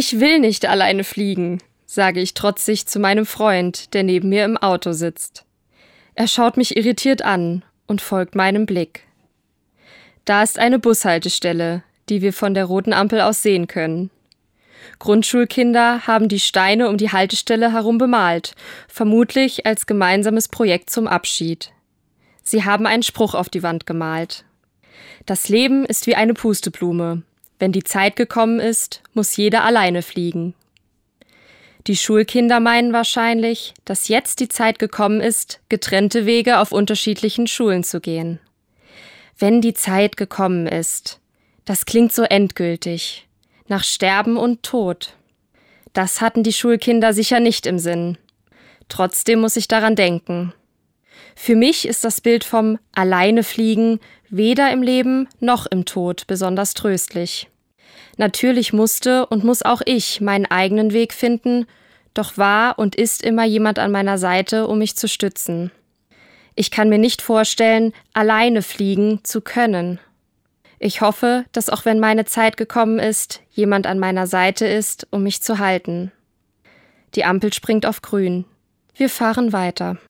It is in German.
Ich will nicht alleine fliegen, sage ich trotzig zu meinem Freund, der neben mir im Auto sitzt. Er schaut mich irritiert an und folgt meinem Blick. Da ist eine Bushaltestelle, die wir von der roten Ampel aus sehen können. Grundschulkinder haben die Steine um die Haltestelle herum bemalt, vermutlich als gemeinsames Projekt zum Abschied. Sie haben einen Spruch auf die Wand gemalt. Das Leben ist wie eine Pusteblume. Wenn die Zeit gekommen ist, muss jeder alleine fliegen. Die Schulkinder meinen wahrscheinlich, dass jetzt die Zeit gekommen ist, getrennte Wege auf unterschiedlichen Schulen zu gehen. Wenn die Zeit gekommen ist, das klingt so endgültig nach Sterben und Tod. Das hatten die Schulkinder sicher nicht im Sinn. Trotzdem muss ich daran denken. Für mich ist das Bild vom Alleine fliegen weder im Leben noch im Tod besonders tröstlich. Natürlich musste und muss auch ich meinen eigenen Weg finden, doch war und ist immer jemand an meiner Seite, um mich zu stützen. Ich kann mir nicht vorstellen, alleine fliegen zu können. Ich hoffe, dass auch wenn meine Zeit gekommen ist, jemand an meiner Seite ist, um mich zu halten. Die Ampel springt auf grün. Wir fahren weiter.